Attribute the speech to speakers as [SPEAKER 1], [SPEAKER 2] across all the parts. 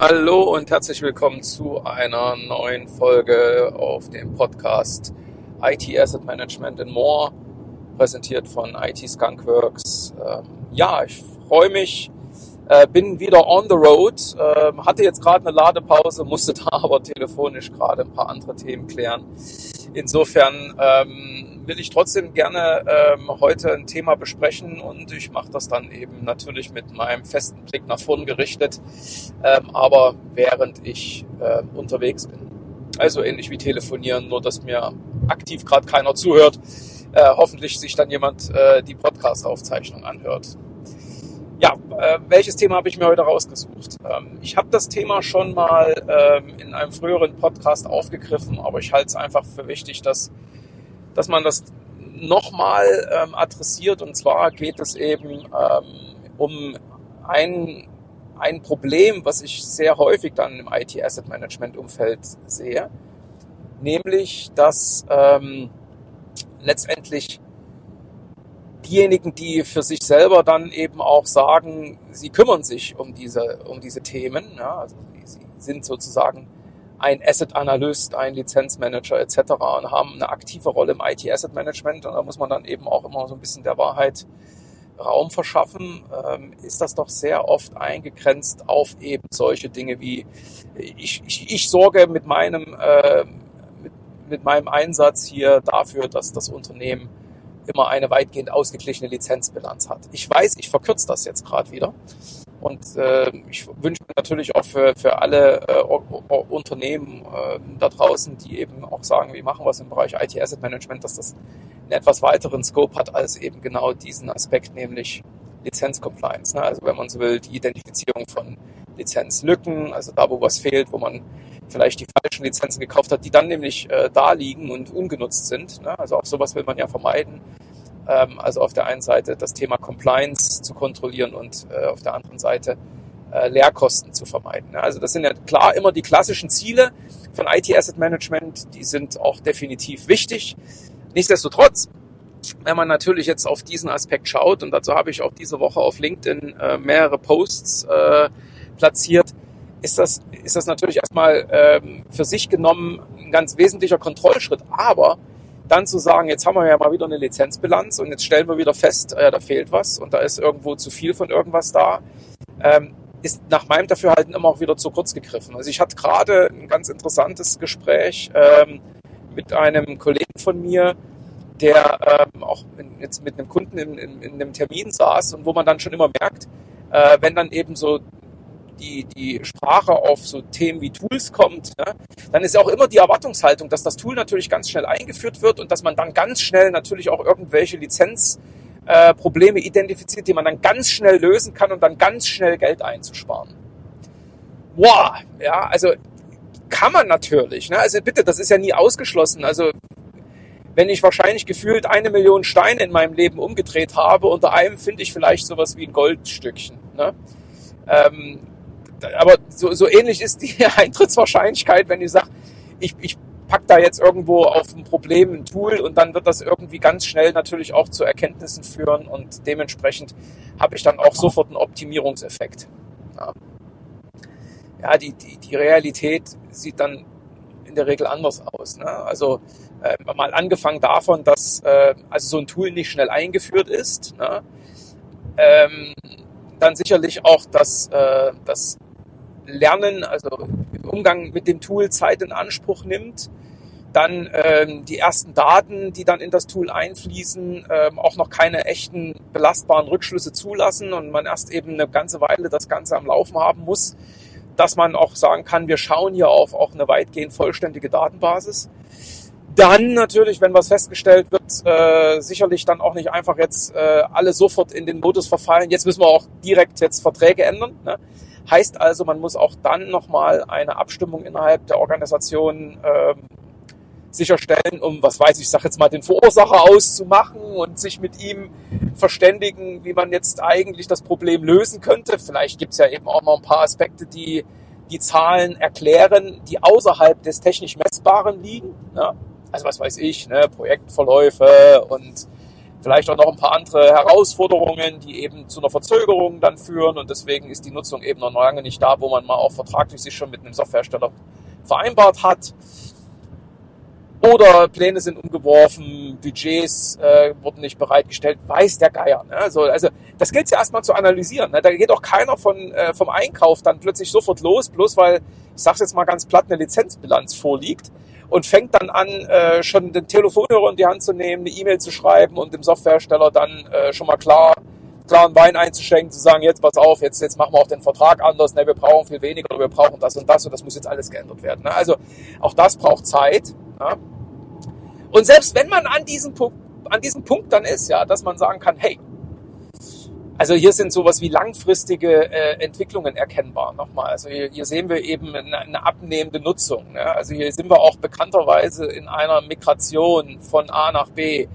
[SPEAKER 1] Hallo und herzlich willkommen zu einer neuen Folge auf dem Podcast IT Asset Management and More, präsentiert von IT Skunkworks. Ähm, ja, ich freue mich, äh, bin wieder on the road, ähm, hatte jetzt gerade eine Ladepause, musste da aber telefonisch gerade ein paar andere Themen klären. Insofern ähm, will ich trotzdem gerne ähm, heute ein Thema besprechen und ich mache das dann eben natürlich mit meinem festen Blick nach vorn gerichtet, ähm, aber während ich äh, unterwegs bin. Also ähnlich wie telefonieren, nur dass mir aktiv gerade keiner zuhört. Äh, hoffentlich sich dann jemand äh, die Podcast-Aufzeichnung anhört. Ja, äh, welches Thema habe ich mir heute rausgesucht? Ähm, ich habe das Thema schon mal ähm, in einem früheren Podcast aufgegriffen, aber ich halte es einfach für wichtig, dass, dass man das nochmal ähm, adressiert. Und zwar geht es eben ähm, um ein, ein Problem, was ich sehr häufig dann im IT-Asset-Management-Umfeld sehe, nämlich dass ähm, letztendlich diejenigen, die für sich selber dann eben auch sagen, sie kümmern sich um diese, um diese Themen, ja, also sie sind sozusagen ein Asset Analyst, ein Lizenzmanager etc. und haben eine aktive Rolle im IT Asset Management und da muss man dann eben auch immer so ein bisschen der Wahrheit Raum verschaffen, ähm, ist das doch sehr oft eingegrenzt auf eben solche Dinge wie ich, ich, ich sorge mit meinem, äh, mit, mit meinem Einsatz hier dafür, dass das Unternehmen immer eine weitgehend ausgeglichene Lizenzbilanz hat. Ich weiß, ich verkürze das jetzt gerade wieder. Und äh, ich wünsche mir natürlich auch für, für alle äh, Unternehmen äh, da draußen, die eben auch sagen, wir machen was im Bereich IT Asset Management, dass das einen etwas weiteren Scope hat als eben genau diesen Aspekt, nämlich Lizenzcompliance. Ne? Also wenn man so will, die Identifizierung von Lizenzlücken, also da, wo was fehlt, wo man vielleicht die falschen Lizenzen gekauft hat, die dann nämlich äh, da liegen und ungenutzt sind. Ne? Also auch sowas will man ja vermeiden. Ähm, also auf der einen Seite das Thema Compliance zu kontrollieren und äh, auf der anderen Seite äh, Leerkosten zu vermeiden. Ne? Also das sind ja klar immer die klassischen Ziele von IT Asset Management, die sind auch definitiv wichtig. Nichtsdestotrotz, wenn man natürlich jetzt auf diesen Aspekt schaut, und dazu habe ich auch diese Woche auf LinkedIn äh, mehrere Posts äh, platziert, ist das, ist das natürlich erstmal ähm, für sich genommen ein ganz wesentlicher Kontrollschritt. Aber dann zu sagen, jetzt haben wir ja mal wieder eine Lizenzbilanz und jetzt stellen wir wieder fest, äh, da fehlt was und da ist irgendwo zu viel von irgendwas da, ähm, ist nach meinem Dafürhalten immer auch wieder zu kurz gegriffen. Also ich hatte gerade ein ganz interessantes Gespräch ähm, mit einem Kollegen von mir, der ähm, auch in, jetzt mit einem Kunden in, in, in einem Termin saß und wo man dann schon immer merkt, äh, wenn dann eben so die, die Sprache auf so Themen wie Tools kommt, ne, dann ist auch immer die Erwartungshaltung, dass das Tool natürlich ganz schnell eingeführt wird und dass man dann ganz schnell natürlich auch irgendwelche Lizenzprobleme äh, identifiziert, die man dann ganz schnell lösen kann und dann ganz schnell Geld einzusparen. Wow, ja, also kann man natürlich. Ne? Also bitte, das ist ja nie ausgeschlossen. Also wenn ich wahrscheinlich gefühlt eine Million Steine in meinem Leben umgedreht habe, unter einem finde ich vielleicht sowas wie ein Goldstückchen. Ne? Ähm, aber so, so ähnlich ist die Eintrittswahrscheinlichkeit, wenn ich sage, ich, ich pack da jetzt irgendwo auf ein Problem ein Tool und dann wird das irgendwie ganz schnell natürlich auch zu Erkenntnissen führen und dementsprechend habe ich dann auch sofort einen Optimierungseffekt. Ja, ja die, die, die Realität sieht dann in der Regel anders aus. Ne? Also äh, mal angefangen davon, dass äh, also so ein Tool nicht schnell eingeführt ist. Ne? Ähm, dann sicherlich auch dass äh, das Lernen, also Umgang mit dem Tool Zeit in Anspruch nimmt. Dann ähm, die ersten Daten, die dann in das Tool einfließen, ähm, auch noch keine echten belastbaren Rückschlüsse zulassen und man erst eben eine ganze Weile das Ganze am Laufen haben muss, dass man auch sagen kann, wir schauen hier auf auch eine weitgehend vollständige Datenbasis. Dann natürlich, wenn was festgestellt wird, äh, sicherlich dann auch nicht einfach jetzt äh, alle sofort in den Modus verfallen. Jetzt müssen wir auch direkt jetzt Verträge ändern. Ne? Heißt also, man muss auch dann nochmal eine Abstimmung innerhalb der Organisation ähm, sicherstellen, um, was weiß ich, ich sag jetzt mal, den Verursacher auszumachen und sich mit ihm verständigen, wie man jetzt eigentlich das Problem lösen könnte. Vielleicht gibt's ja eben auch noch ein paar Aspekte, die die Zahlen erklären, die außerhalb des technisch Messbaren liegen. Ne? Also was weiß ich, ne? Projektverläufe und vielleicht auch noch ein paar andere Herausforderungen, die eben zu einer Verzögerung dann führen und deswegen ist die Nutzung eben noch lange nicht da, wo man mal auch vertraglich sich schon mit einem Softwarehersteller vereinbart hat. Oder Pläne sind umgeworfen, Budgets äh, wurden nicht bereitgestellt, weiß der Geier. Ne? Also, also das gilt ja erstmal zu analysieren. Ne? Da geht auch keiner von, äh, vom Einkauf dann plötzlich sofort los, bloß weil, ich sag's jetzt mal ganz platt, eine Lizenzbilanz vorliegt und fängt dann an, äh, schon den Telefonhörer in die Hand zu nehmen, eine E-Mail zu schreiben und dem Softwarehersteller dann äh, schon mal klar klaren Wein einzuschenken, zu sagen, jetzt pass auf, jetzt, jetzt machen wir auch den Vertrag anders, ne, wir brauchen viel weniger wir brauchen das und das und das muss jetzt alles geändert werden. Ne? Also auch das braucht Zeit. Ja? Und selbst wenn man an diesem Punkt, an diesem Punkt dann ist, ja, dass man sagen kann, hey, also hier sind sowas wie langfristige äh, Entwicklungen erkennbar. Nochmal, also hier, hier sehen wir eben eine, eine abnehmende Nutzung. Ne? Also hier sind wir auch bekannterweise in einer Migration von A nach B.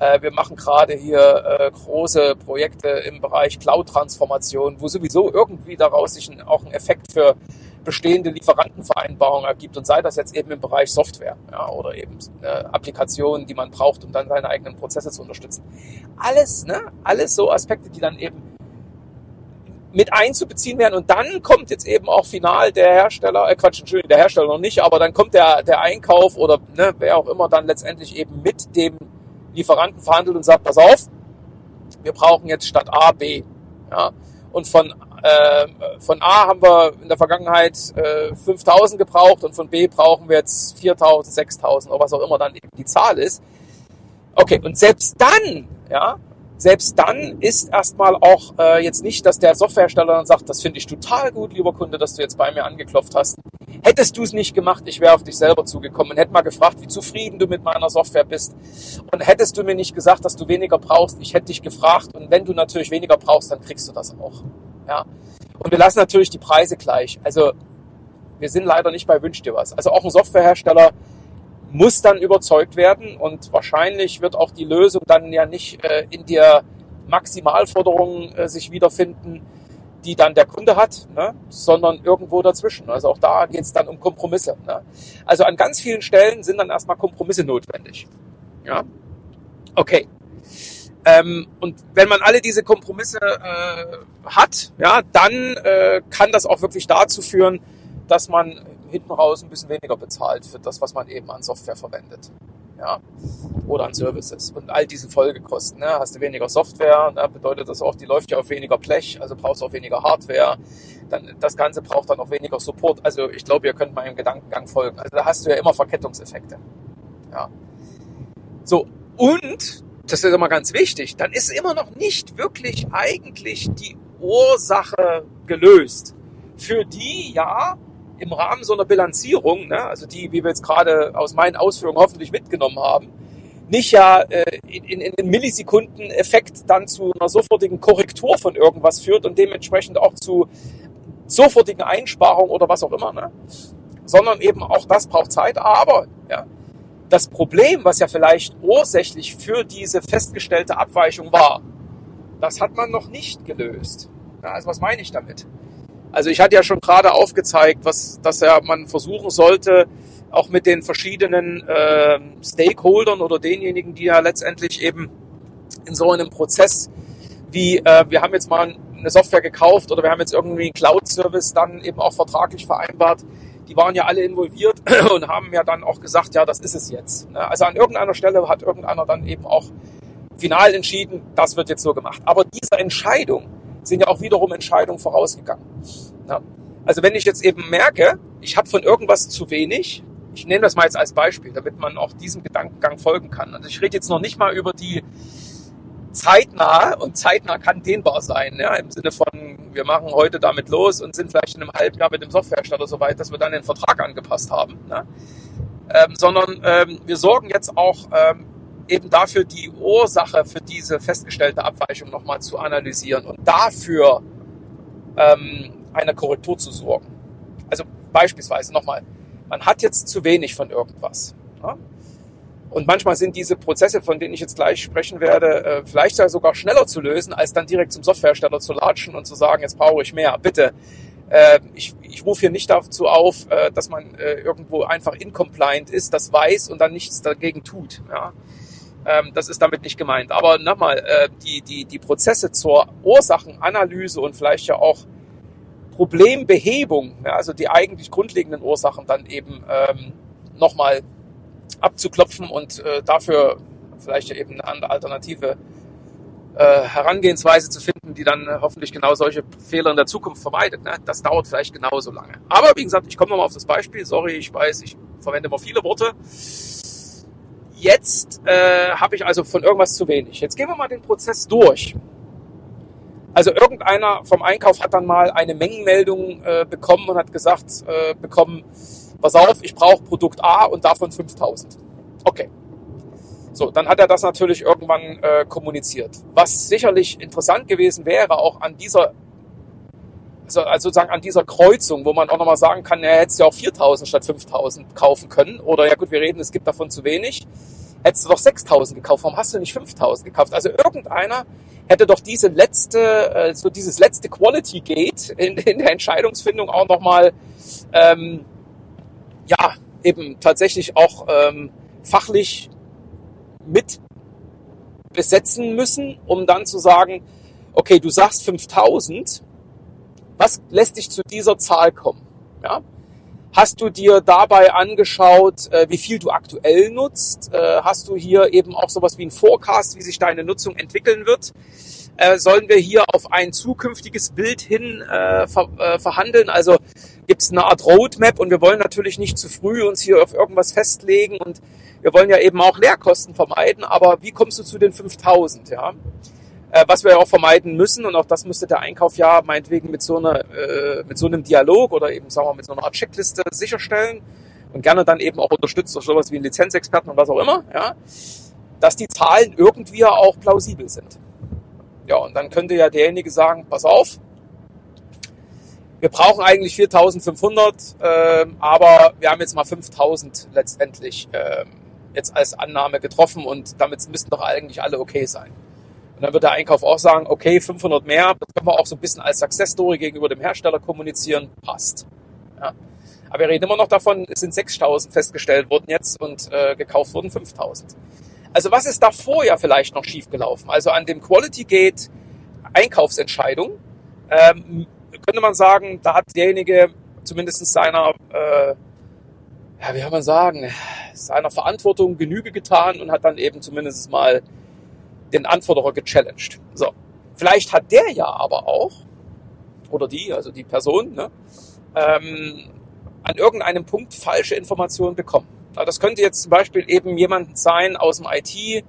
[SPEAKER 1] Äh, wir machen gerade hier äh, große Projekte im Bereich Cloud-Transformation, wo sowieso irgendwie daraus sich ein, auch ein Effekt für bestehende Lieferantenvereinbarungen ergibt und sei das jetzt eben im Bereich Software ja, oder eben äh, Applikationen, die man braucht, um dann seine eigenen Prozesse zu unterstützen. Alles, ne, alles so Aspekte, die dann eben mit einzubeziehen werden und dann kommt jetzt eben auch final der Hersteller, äh Quatsch, Entschuldigung, der Hersteller noch nicht, aber dann kommt der, der Einkauf oder ne, wer auch immer dann letztendlich eben mit dem Lieferanten verhandelt und sagt, pass auf, wir brauchen jetzt statt A B. Ja, und von von A haben wir in der Vergangenheit äh, 5000 gebraucht und von B brauchen wir jetzt 4000, 6000 oder was auch immer dann eben die Zahl ist. Okay, und selbst dann, ja, selbst dann ist erstmal auch äh, jetzt nicht, dass der Softwarehersteller dann sagt, das finde ich total gut, lieber Kunde, dass du jetzt bei mir angeklopft hast. Hättest du es nicht gemacht, ich wäre auf dich selber zugekommen und hätte mal gefragt, wie zufrieden du mit meiner Software bist. Und hättest du mir nicht gesagt, dass du weniger brauchst, ich hätte dich gefragt und wenn du natürlich weniger brauchst, dann kriegst du das auch. Ja. Und wir lassen natürlich die Preise gleich. Also wir sind leider nicht bei Wünsch dir was. Also auch ein Softwarehersteller muss dann überzeugt werden und wahrscheinlich wird auch die Lösung dann ja nicht äh, in der Maximalforderung äh, sich wiederfinden, die dann der Kunde hat, ne? sondern irgendwo dazwischen. Also auch da geht es dann um Kompromisse. Ne? Also an ganz vielen Stellen sind dann erstmal Kompromisse notwendig. Ja, okay. Ähm, und wenn man alle diese Kompromisse äh, hat, ja, dann äh, kann das auch wirklich dazu führen, dass man hinten raus ein bisschen weniger bezahlt für das, was man eben an Software verwendet. Ja, oder an Services und all diese Folgekosten. Ne? Hast du weniger Software, ne? bedeutet das auch, die läuft ja auf weniger Blech, also brauchst du auch weniger Hardware. Dann, das Ganze braucht dann auch weniger Support. Also ich glaube, ihr könnt meinem Gedankengang folgen. Also da hast du ja immer Verkettungseffekte. Ja. So, und das ist immer ganz wichtig, dann ist immer noch nicht wirklich eigentlich die Ursache gelöst, für die ja im Rahmen so einer Bilanzierung, ne, also die, wie wir jetzt gerade aus meinen Ausführungen hoffentlich mitgenommen haben, nicht ja äh, in, in, in Millisekunden Effekt dann zu einer sofortigen Korrektur von irgendwas führt und dementsprechend auch zu sofortigen Einsparungen oder was auch immer, ne? sondern eben auch das braucht Zeit. Aber ja, das Problem, was ja vielleicht ursächlich für diese festgestellte Abweichung war, das hat man noch nicht gelöst. Ja, also was meine ich damit? Also ich hatte ja schon gerade aufgezeigt, was, dass ja man versuchen sollte, auch mit den verschiedenen äh, Stakeholdern oder denjenigen, die ja letztendlich eben in so einem Prozess wie äh, wir haben jetzt mal eine Software gekauft oder wir haben jetzt irgendwie einen Cloud-Service dann eben auch vertraglich vereinbart, die waren ja alle involviert und haben ja dann auch gesagt, ja, das ist es jetzt. Ne? Also an irgendeiner Stelle hat irgendeiner dann eben auch final entschieden, das wird jetzt so gemacht. Aber diese Entscheidung sind ja auch wiederum Entscheidungen vorausgegangen. Ne? Also wenn ich jetzt eben merke, ich habe von irgendwas zu wenig, ich nehme das mal jetzt als Beispiel, damit man auch diesem Gedankengang folgen kann. Also ich rede jetzt noch nicht mal über die zeitnah und zeitnah kann dehnbar sein, ja, im Sinne von, wir machen heute damit los und sind vielleicht in einem halben Jahr mit dem Softwarehersteller so weit, dass wir dann den Vertrag angepasst haben, ne? ähm, sondern ähm, wir sorgen jetzt auch ähm, eben dafür, die Ursache für diese festgestellte Abweichung nochmal zu analysieren und dafür ähm, eine Korrektur zu sorgen. Also beispielsweise nochmal, man hat jetzt zu wenig von irgendwas. Ne? Und manchmal sind diese Prozesse, von denen ich jetzt gleich sprechen werde, äh, vielleicht sogar schneller zu lösen, als dann direkt zum Softwarehersteller zu latschen und zu sagen, jetzt brauche ich mehr. Bitte, äh, ich, ich rufe hier nicht dazu auf, äh, dass man irgendwo einfach incompliant ist, das weiß und dann nichts dagegen tut. Ja. Ähm, das ist damit nicht gemeint. Aber nochmal, die, die, die Prozesse zur Ursachenanalyse und vielleicht ja auch Problembehebung, also die eigentlich grundlegenden Ursachen dann eben ähm, nochmal abzuklopfen und äh, dafür vielleicht eben eine alternative äh, Herangehensweise zu finden, die dann äh, hoffentlich genau solche Fehler in der Zukunft vermeidet. Ne? Das dauert vielleicht genauso lange. Aber wie gesagt, ich komme nochmal auf das Beispiel. Sorry, ich weiß, ich verwende immer viele Worte. Jetzt äh, habe ich also von irgendwas zu wenig. Jetzt gehen wir mal den Prozess durch. Also irgendeiner vom Einkauf hat dann mal eine Mengenmeldung äh, bekommen und hat gesagt äh, bekommen, pass auf, ich brauche Produkt A und davon 5000. Okay. So, dann hat er das natürlich irgendwann äh, kommuniziert. Was sicherlich interessant gewesen wäre, auch an dieser, also, also sozusagen an dieser Kreuzung, wo man auch nochmal sagen kann, er hätte ja auch 4000 statt 5000 kaufen können. Oder ja gut, wir reden, es gibt davon zu wenig. Hättest du doch 6000 gekauft, warum hast du nicht 5000 gekauft? Also irgendeiner hätte doch diese letzte, äh, so dieses letzte Quality Gate in, in der Entscheidungsfindung auch nochmal, ähm, ja, eben tatsächlich auch ähm, fachlich mit besetzen müssen, um dann zu sagen, okay, du sagst 5000, was lässt dich zu dieser Zahl kommen? Ja? Hast du dir dabei angeschaut, äh, wie viel du aktuell nutzt? Äh, hast du hier eben auch sowas wie ein Forecast, wie sich deine Nutzung entwickeln wird? Äh, sollen wir hier auf ein zukünftiges Bild hin verhandeln? Also gibt es eine Art Roadmap und wir wollen natürlich nicht zu früh uns hier auf irgendwas festlegen und wir wollen ja eben auch Leerkosten vermeiden, aber wie kommst du zu den 5000, ja? Äh, was wir ja auch vermeiden müssen und auch das müsste der Einkauf ja meinetwegen mit so einer, äh, mit so einem Dialog oder eben, sagen wir, mit so einer Art Checkliste sicherstellen und gerne dann eben auch unterstützt durch sowas wie einen Lizenzexperten und was auch immer, ja? Dass die Zahlen irgendwie auch plausibel sind. Ja, und dann könnte ja derjenige sagen, pass auf, wir brauchen eigentlich 4500, äh, aber wir haben jetzt mal 5000 letztendlich äh, jetzt als Annahme getroffen und damit müssten doch eigentlich alle okay sein. Und dann wird der Einkauf auch sagen, okay, 500 mehr, das können wir auch so ein bisschen als Success Story gegenüber dem Hersteller kommunizieren, passt. Ja. Aber wir reden immer noch davon, es sind 6000 festgestellt worden jetzt und äh, gekauft wurden 5000. Also was ist davor ja vielleicht noch schiefgelaufen? Also an dem Quality Gate Einkaufsentscheidung ähm, könnte man sagen, da hat derjenige zumindest seiner äh, ja, wie kann man sagen, seiner Verantwortung Genüge getan und hat dann eben zumindest mal den Anforderer gechallenged. So. Vielleicht hat der ja aber auch, oder die, also die Person, ne, ähm, an irgendeinem Punkt falsche Informationen bekommen. Das könnte jetzt zum Beispiel eben jemand sein aus dem IT,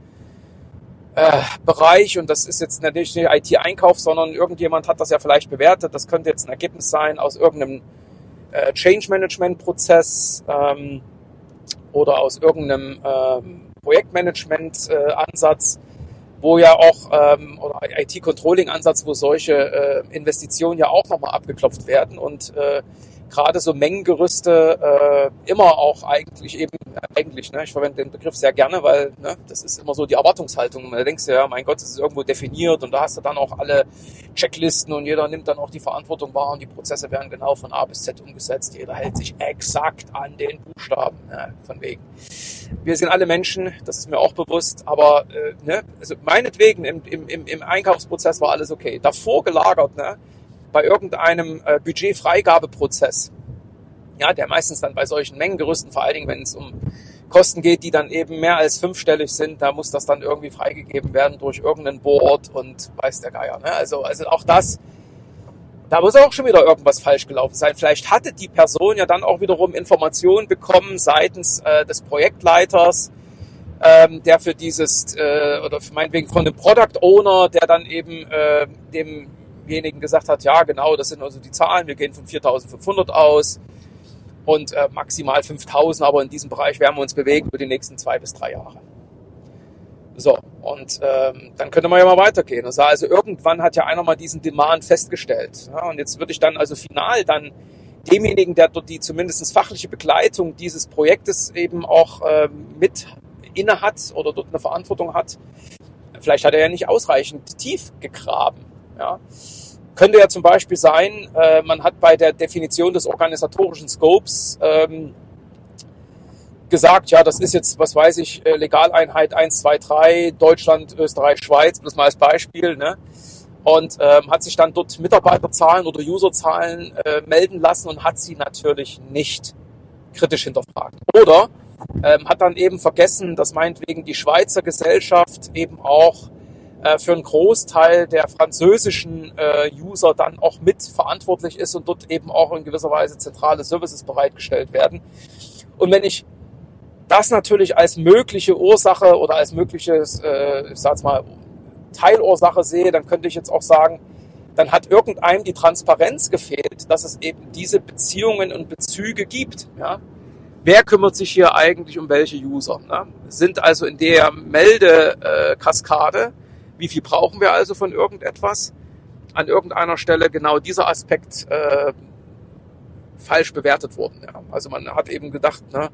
[SPEAKER 1] äh, Bereich und das ist jetzt natürlich nicht IT-Einkauf, sondern irgendjemand hat das ja vielleicht bewertet. Das könnte jetzt ein Ergebnis sein aus irgendeinem äh, Change Management Prozess ähm, oder aus irgendeinem ähm, Projektmanagement äh, Ansatz, wo ja auch ähm, oder IT Controlling Ansatz, wo solche äh, Investitionen ja auch nochmal abgeklopft werden und äh, gerade so Mengengerüste äh, immer auch eigentlich eben, eigentlich, ne, ich verwende den Begriff sehr gerne, weil ne, das ist immer so die Erwartungshaltung. Da denkst du ja, mein Gott, es ist irgendwo definiert und da hast du dann auch alle Checklisten und jeder nimmt dann auch die Verantwortung wahr und die Prozesse werden genau von A bis Z umgesetzt. Jeder hält sich exakt an den Buchstaben, ne, von wegen. Wir sind alle Menschen, das ist mir auch bewusst, aber äh, ne, also meinetwegen im, im, im Einkaufsprozess war alles okay. Davor gelagert, ne, bei irgendeinem äh, Budgetfreigabeprozess, ja, der meistens dann bei solchen Mengengerüsten, vor allen Dingen, wenn es um Kosten geht, die dann eben mehr als fünfstellig sind, da muss das dann irgendwie freigegeben werden durch irgendein Board und weiß der Geier. Ne? Also, also auch das, da muss auch schon wieder irgendwas falsch gelaufen sein. Vielleicht hatte die Person ja dann auch wiederum Informationen bekommen seitens äh, des Projektleiters, ähm, der für dieses, äh, oder meinetwegen von dem Product Owner, der dann eben äh, dem demjenigen gesagt hat, ja genau, das sind also die Zahlen, wir gehen von 4.500 aus und äh, maximal 5.000, aber in diesem Bereich werden wir uns bewegen über die nächsten zwei bis drei Jahre. So, und ähm, dann könnte man ja mal weitergehen. Also, also irgendwann hat ja einer mal diesen Demand festgestellt. Ja, und jetzt würde ich dann also final dann demjenigen, der dort die zumindest fachliche Begleitung dieses Projektes eben auch ähm, mit inne hat oder dort eine Verantwortung hat, vielleicht hat er ja nicht ausreichend tief gegraben. Ja. Könnte ja zum Beispiel sein, äh, man hat bei der Definition des organisatorischen Scopes ähm, gesagt, ja, das ist jetzt, was weiß ich, äh, Legaleinheit 1, 2, 3, Deutschland, Österreich, Schweiz, bloß mal als Beispiel, ne? Und ähm, hat sich dann dort Mitarbeiterzahlen oder Userzahlen äh, melden lassen und hat sie natürlich nicht kritisch hinterfragt. Oder ähm, hat dann eben vergessen, dass meinetwegen die Schweizer Gesellschaft eben auch äh, für einen Großteil der französischen äh, User dann auch mit verantwortlich ist und dort eben auch in gewisser Weise zentrale Services bereitgestellt werden. Und wenn ich das natürlich als mögliche Ursache oder als mögliches, äh, ich sag's mal, Teilursache sehe, dann könnte ich jetzt auch sagen, dann hat irgendeinem die Transparenz gefehlt, dass es eben diese Beziehungen und Bezüge gibt. Ja? Wer kümmert sich hier eigentlich um welche User? Ne? Sind also in der Meldekaskade, wie viel brauchen wir also von irgendetwas? An irgendeiner Stelle genau dieser Aspekt äh, falsch bewertet worden. Ja? Also man hat eben gedacht, ne,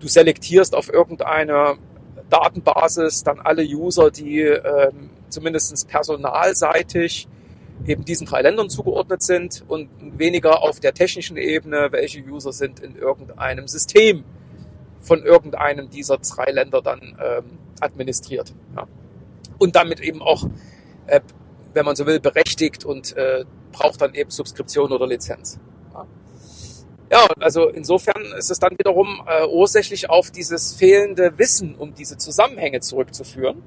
[SPEAKER 1] du selektierst auf irgendeine Datenbasis dann alle User, die ähm, zumindest personalseitig eben diesen drei Ländern zugeordnet sind und weniger auf der technischen Ebene, welche User sind in irgendeinem System von irgendeinem dieser drei Länder dann ähm, administriert. Ja. Und damit eben auch, äh, wenn man so will, berechtigt und äh, braucht dann eben Subskription oder Lizenz. Ja. Ja, also insofern ist es dann wiederum äh, ursächlich auf dieses fehlende Wissen um diese Zusammenhänge zurückzuführen.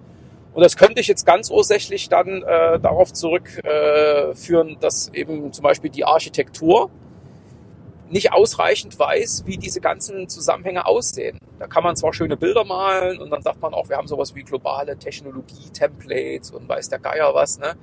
[SPEAKER 1] Und das könnte ich jetzt ganz ursächlich dann äh, darauf zurückführen, äh, dass eben zum Beispiel die Architektur nicht ausreichend weiß, wie diese ganzen Zusammenhänge aussehen. Da kann man zwar schöne Bilder malen und dann sagt man auch, wir haben sowas wie globale Technologie-Templates und weiß der Geier was, ne?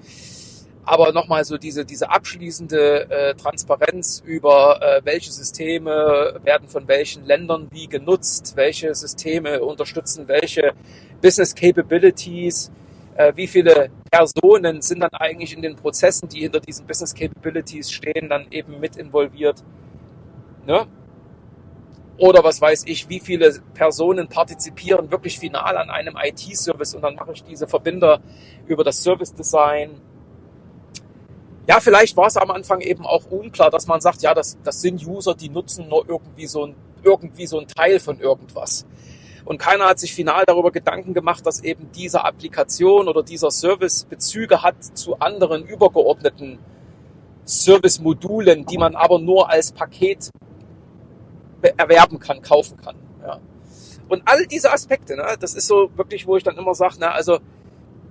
[SPEAKER 1] aber nochmal so diese, diese abschließende äh, Transparenz über äh, welche Systeme werden von welchen Ländern wie genutzt, welche Systeme unterstützen welche Business Capabilities, äh, wie viele Personen sind dann eigentlich in den Prozessen, die hinter diesen Business Capabilities stehen, dann eben mit involviert. Ne? Oder was weiß ich, wie viele Personen partizipieren wirklich final an einem IT-Service und dann mache ich diese Verbinder über das Service Design ja, vielleicht war es am Anfang eben auch unklar, dass man sagt, ja, das, das sind User, die nutzen nur irgendwie so, ein, irgendwie so ein Teil von irgendwas. Und keiner hat sich final darüber Gedanken gemacht, dass eben diese Applikation oder dieser Service Bezüge hat zu anderen übergeordneten Service-Modulen, die man aber nur als Paket erwerben kann, kaufen kann. Ja. Und all diese Aspekte, ne, das ist so wirklich, wo ich dann immer sage, ne, also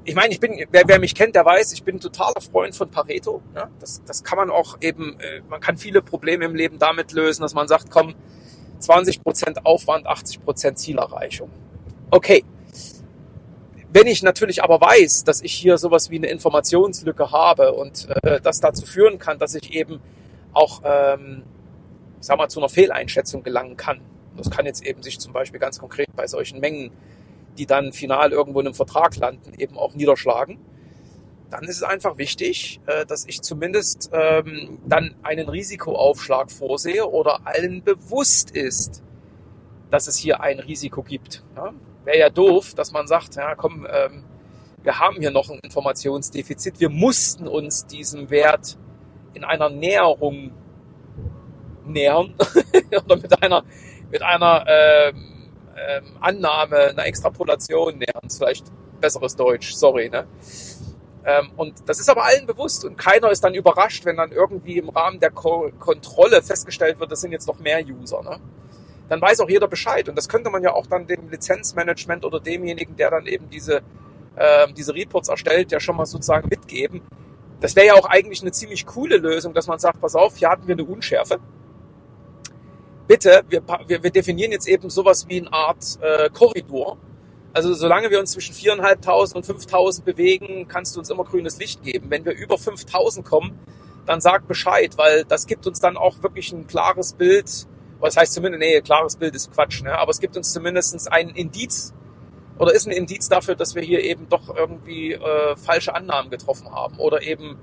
[SPEAKER 1] ich meine, ich bin, wer, wer mich kennt, der weiß, ich bin totaler Freund von Pareto. Ja? Das, das kann man auch eben, äh, man kann viele Probleme im Leben damit lösen, dass man sagt, komm, 20 Prozent Aufwand, 80 Prozent Zielerreichung. Okay. Wenn ich natürlich aber weiß, dass ich hier sowas wie eine Informationslücke habe und äh, das dazu führen kann, dass ich eben auch, ähm, sag mal, zu einer Fehleinschätzung gelangen kann. Das kann jetzt eben sich zum Beispiel ganz konkret bei solchen Mengen die dann final irgendwo in einem Vertrag landen, eben auch niederschlagen, dann ist es einfach wichtig, äh, dass ich zumindest ähm, dann einen Risikoaufschlag vorsehe oder allen bewusst ist, dass es hier ein Risiko gibt. Wäre ja doof, dass man sagt, ja komm, ähm, wir haben hier noch ein Informationsdefizit, wir mussten uns diesem Wert in einer Näherung nähern oder mit einer mit einer ähm, ähm, Annahme, einer Extrapolation nähern. Vielleicht besseres Deutsch, sorry. Ne? Ähm, und das ist aber allen bewusst und keiner ist dann überrascht, wenn dann irgendwie im Rahmen der Ko Kontrolle festgestellt wird, das sind jetzt noch mehr User. Ne? Dann weiß auch jeder Bescheid. Und das könnte man ja auch dann dem Lizenzmanagement oder demjenigen, der dann eben diese, äh, diese Reports erstellt, ja schon mal sozusagen mitgeben. Das wäre ja auch eigentlich eine ziemlich coole Lösung, dass man sagt, pass auf, hier hatten wir eine Unschärfe bitte, wir, wir, wir definieren jetzt eben sowas wie eine Art äh, Korridor. Also solange wir uns zwischen 4.500 und 5.000 bewegen, kannst du uns immer grünes Licht geben. Wenn wir über 5.000 kommen, dann sag Bescheid, weil das gibt uns dann auch wirklich ein klares Bild. Was heißt zumindest, nee, klares Bild ist Quatsch, ne? aber es gibt uns zumindest ein Indiz oder ist ein Indiz dafür, dass wir hier eben doch irgendwie äh, falsche Annahmen getroffen haben oder eben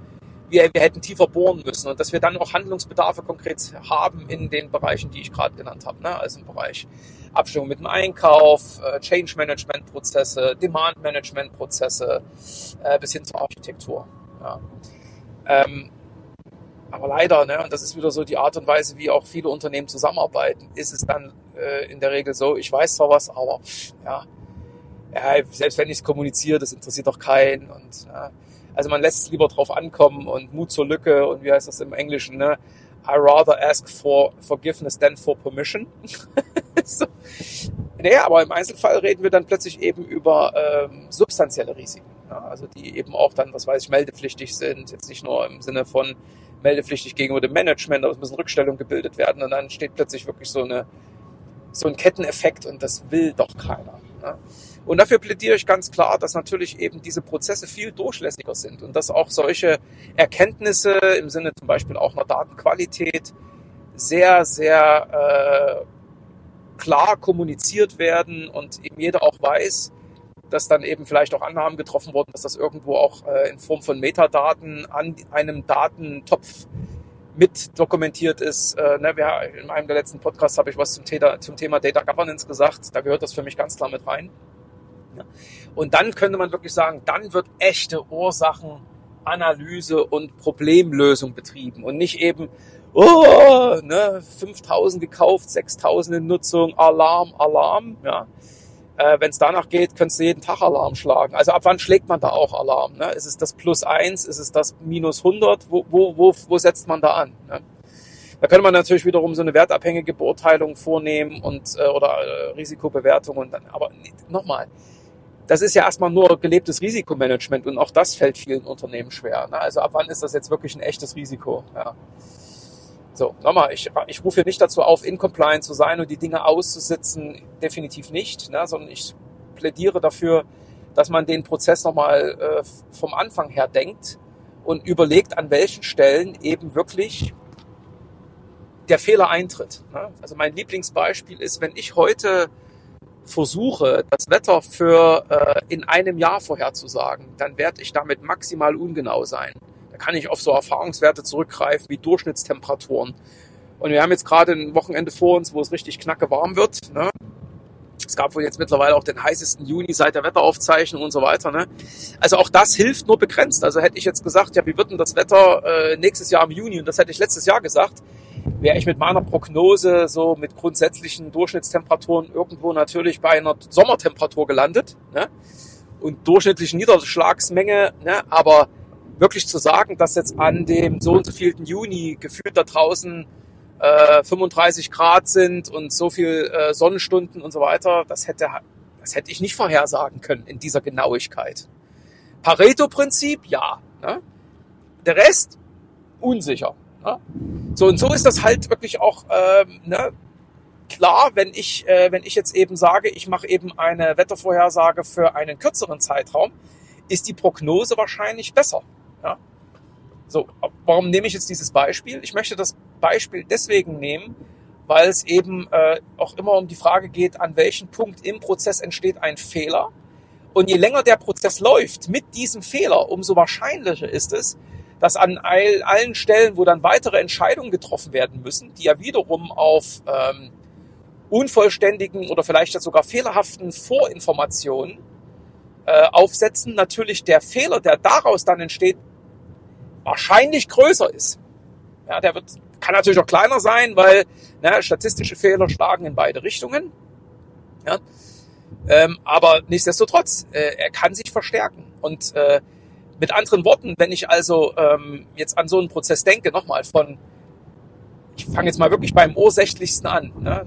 [SPEAKER 1] wir, wir hätten tiefer bohren müssen und dass wir dann auch Handlungsbedarfe konkret haben in den Bereichen, die ich gerade genannt habe. Ne? Also im Bereich Abstimmung mit dem Einkauf, äh, Change Management Prozesse, Demand Management Prozesse äh, bis hin zur Architektur. Ja. Ähm, aber leider, ne, und das ist wieder so die Art und Weise, wie auch viele Unternehmen zusammenarbeiten, ist es dann äh, in der Regel so, ich weiß zwar was, aber ja, ja selbst wenn ich es kommuniziere, das interessiert doch keinen. Und ja, also man lässt es lieber drauf ankommen und Mut zur Lücke und wie heißt das im Englischen, ne? I rather ask for forgiveness than for permission. so. Naja, aber im Einzelfall reden wir dann plötzlich eben über ähm, substanzielle Risiken. Ja, also die eben auch dann, was weiß ich, meldepflichtig sind. Jetzt nicht nur im Sinne von meldepflichtig gegenüber dem Management, aber es müssen Rückstellungen gebildet werden und dann steht plötzlich wirklich so, eine, so ein Ketteneffekt und das will doch keiner. Und dafür plädiere ich ganz klar, dass natürlich eben diese Prozesse viel durchlässiger sind und dass auch solche Erkenntnisse im Sinne zum Beispiel auch einer Datenqualität sehr, sehr äh, klar kommuniziert werden und eben jeder auch weiß, dass dann eben vielleicht auch Annahmen getroffen wurden, dass das irgendwo auch äh, in Form von Metadaten an einem Datentopf mit dokumentiert ist. Äh, ne, wir, in einem der letzten Podcasts habe ich was zum, Theta, zum Thema Data Governance gesagt. Da gehört das für mich ganz klar mit rein. Ja. Und dann könnte man wirklich sagen, dann wird echte Ursachenanalyse und Problemlösung betrieben und nicht eben, oh, ne, 5000 gekauft, 6000 in Nutzung, Alarm, Alarm, ja äh, Wenn es danach geht, könntest du jeden Tag Alarm schlagen. Also ab wann schlägt man da auch Alarm? Ne? Ist es das Plus eins? Ist es das Minus 100? Wo, wo, wo, wo setzt man da an? Ne? Da könnte man natürlich wiederum so eine wertabhängige Beurteilung vornehmen und äh, oder äh, Risikobewertung und dann, aber nochmal, das ist ja erstmal nur gelebtes Risikomanagement und auch das fällt vielen Unternehmen schwer. Ne? Also ab wann ist das jetzt wirklich ein echtes Risiko? Ja. So, nochmal, ich, ich rufe nicht dazu auf, in Compliance zu sein und die Dinge auszusitzen, definitiv nicht, ne, sondern ich plädiere dafür, dass man den Prozess nochmal äh, vom Anfang her denkt und überlegt, an welchen Stellen eben wirklich der Fehler eintritt. Ne? Also mein Lieblingsbeispiel ist, wenn ich heute versuche, das Wetter für äh, in einem Jahr vorherzusagen, dann werde ich damit maximal ungenau sein kann ich auf so Erfahrungswerte zurückgreifen wie Durchschnittstemperaturen. Und wir haben jetzt gerade ein Wochenende vor uns, wo es richtig knacke warm wird. Ne? Es gab wohl jetzt mittlerweile auch den heißesten Juni seit der Wetteraufzeichnung und so weiter. Ne? Also auch das hilft nur begrenzt. Also hätte ich jetzt gesagt, ja, wie wird denn das Wetter äh, nächstes Jahr im Juni? Und das hätte ich letztes Jahr gesagt, wäre ich mit meiner Prognose so mit grundsätzlichen Durchschnittstemperaturen irgendwo natürlich bei einer Sommertemperatur gelandet. Ne? Und durchschnittlichen Niederschlagsmenge, ne? aber wirklich zu sagen, dass jetzt an dem so und so vielten Juni gefühlt da draußen äh, 35 Grad sind und so viel äh, Sonnenstunden und so weiter, das hätte, das hätte ich nicht vorhersagen können in dieser Genauigkeit. Pareto-Prinzip, ja. Ne? Der Rest, unsicher. Ne? So und so ist das halt wirklich auch ähm, ne? klar, wenn ich, äh, wenn ich jetzt eben sage, ich mache eben eine Wettervorhersage für einen kürzeren Zeitraum, ist die Prognose wahrscheinlich besser. Ja? So, warum nehme ich jetzt dieses Beispiel? Ich möchte das Beispiel deswegen nehmen, weil es eben äh, auch immer um die Frage geht, an welchem Punkt im Prozess entsteht ein Fehler. Und je länger der Prozess läuft mit diesem Fehler, umso wahrscheinlicher ist es, dass an all, allen Stellen, wo dann weitere Entscheidungen getroffen werden müssen, die ja wiederum auf ähm, unvollständigen oder vielleicht sogar fehlerhaften Vorinformationen äh, aufsetzen, natürlich der Fehler, der daraus dann entsteht, wahrscheinlich größer ist. Ja, der wird, kann natürlich auch kleiner sein, weil ne, statistische Fehler schlagen in beide Richtungen. Ja, ähm, aber nichtsdestotrotz, äh, er kann sich verstärken. Und äh, mit anderen Worten, wenn ich also ähm, jetzt an so einen Prozess denke, nochmal von, ich fange jetzt mal wirklich beim ursächlichsten an. Ne?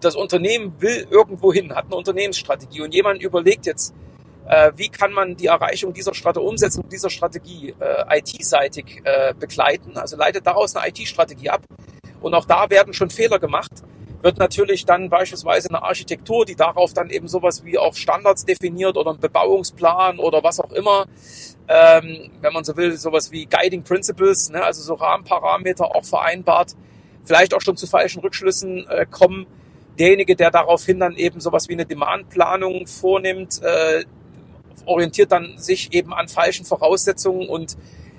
[SPEAKER 1] Das Unternehmen will irgendwo hin, hat eine Unternehmensstrategie und jemand überlegt jetzt, äh, wie kann man die Erreichung dieser Strategie, Umsetzung dieser Strategie äh, IT-seitig äh, begleiten, also leitet daraus eine IT-Strategie ab. Und auch da werden schon Fehler gemacht. Wird natürlich dann beispielsweise eine Architektur, die darauf dann eben sowas wie auch Standards definiert oder ein Bebauungsplan oder was auch immer, ähm, wenn man so will, sowas wie Guiding Principles, ne, also so Rahmenparameter auch vereinbart, vielleicht auch schon zu falschen Rückschlüssen äh, kommen. Derjenige, der daraufhin dann eben sowas wie eine Demandplanung vornimmt, äh, orientiert dann sich eben an falschen Voraussetzungen und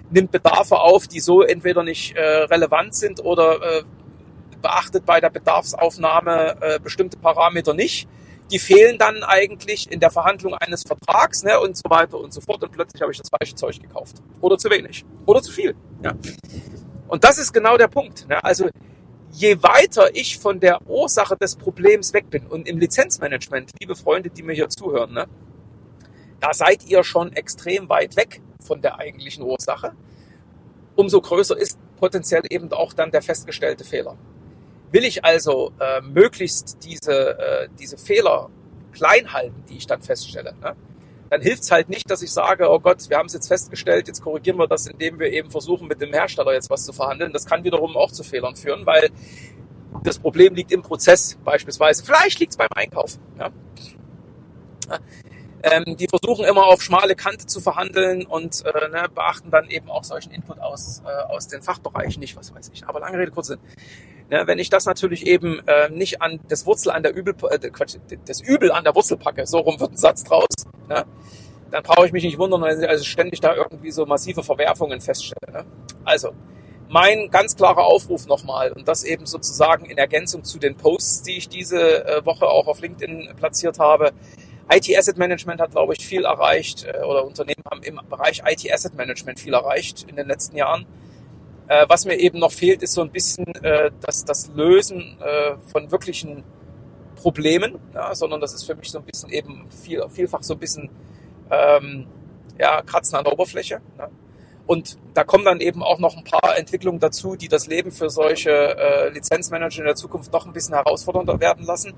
[SPEAKER 1] nimmt Bedarfe auf, die so entweder nicht äh, relevant sind oder äh, beachtet bei der Bedarfsaufnahme äh, bestimmte Parameter nicht. Die fehlen dann eigentlich in der Verhandlung eines Vertrags ne, und so weiter und so fort. Und plötzlich habe ich das falsche Zeug gekauft. Oder zu wenig. Oder zu viel. Ja. Und das ist genau der Punkt. Ne? Also je weiter ich von der Ursache des Problems weg bin und im Lizenzmanagement, liebe Freunde, die mir hier zuhören, ne, da seid ihr schon extrem weit weg von der eigentlichen Ursache. Umso größer ist potenziell eben auch dann der festgestellte Fehler. Will ich also äh, möglichst diese, äh, diese Fehler klein halten, die ich dann feststelle, ne? dann hilft es halt nicht, dass ich sage, oh Gott, wir haben es jetzt festgestellt, jetzt korrigieren wir das, indem wir eben versuchen, mit dem Hersteller jetzt was zu verhandeln. Das kann wiederum auch zu Fehlern führen, weil das Problem liegt im Prozess beispielsweise. Vielleicht liegt es beim Einkauf. Ja? Ähm, die versuchen immer auf schmale Kante zu verhandeln und äh, ne, beachten dann eben auch solchen Input aus, äh, aus den Fachbereichen nicht, was weiß ich. Aber lange Rede, kurz Sinn. Ne, wenn ich das natürlich eben äh, nicht an das Wurzel an der Übel, äh, Quatsch, das Übel an der Wurzel packe, so rum wird ein Satz draus, ne, dann brauche ich mich nicht wundern, wenn ich also ständig da irgendwie so massive Verwerfungen feststelle. Ne? Also, mein ganz klarer Aufruf nochmal und das eben sozusagen in Ergänzung zu den Posts, die ich diese äh, Woche auch auf LinkedIn platziert habe. IT Asset Management hat, glaube ich, viel erreicht äh, oder Unternehmen haben im Bereich IT Asset Management viel erreicht in den letzten Jahren. Äh, was mir eben noch fehlt, ist so ein bisschen äh, das, das Lösen äh, von wirklichen Problemen, ja, sondern das ist für mich so ein bisschen eben viel, vielfach so ein bisschen ähm, ja, Kratzen an der Oberfläche. Ne? Und da kommen dann eben auch noch ein paar Entwicklungen dazu, die das Leben für solche äh, Lizenzmanager in der Zukunft noch ein bisschen herausfordernder werden lassen.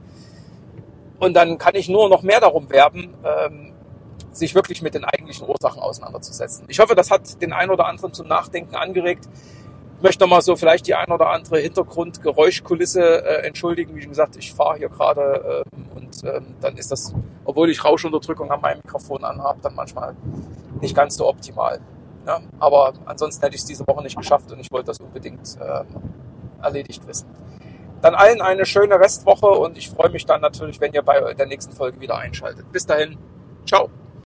[SPEAKER 1] Und dann kann ich nur noch mehr darum werben, ähm, sich wirklich mit den eigentlichen Ursachen auseinanderzusetzen. Ich hoffe, das hat den einen oder anderen zum Nachdenken angeregt. Ich möchte nochmal so vielleicht die ein oder andere Hintergrundgeräuschkulisse äh, entschuldigen. Wie gesagt, ich fahre hier gerade äh, und ähm, dann ist das, obwohl ich Rauschunterdrückung an meinem Mikrofon anhabe, dann manchmal nicht ganz so optimal. Ja, aber ansonsten hätte ich es diese Woche nicht geschafft und ich wollte das unbedingt äh, erledigt wissen. Dann allen eine schöne Restwoche und ich freue mich dann natürlich, wenn ihr bei der nächsten Folge wieder einschaltet. Bis dahin, ciao.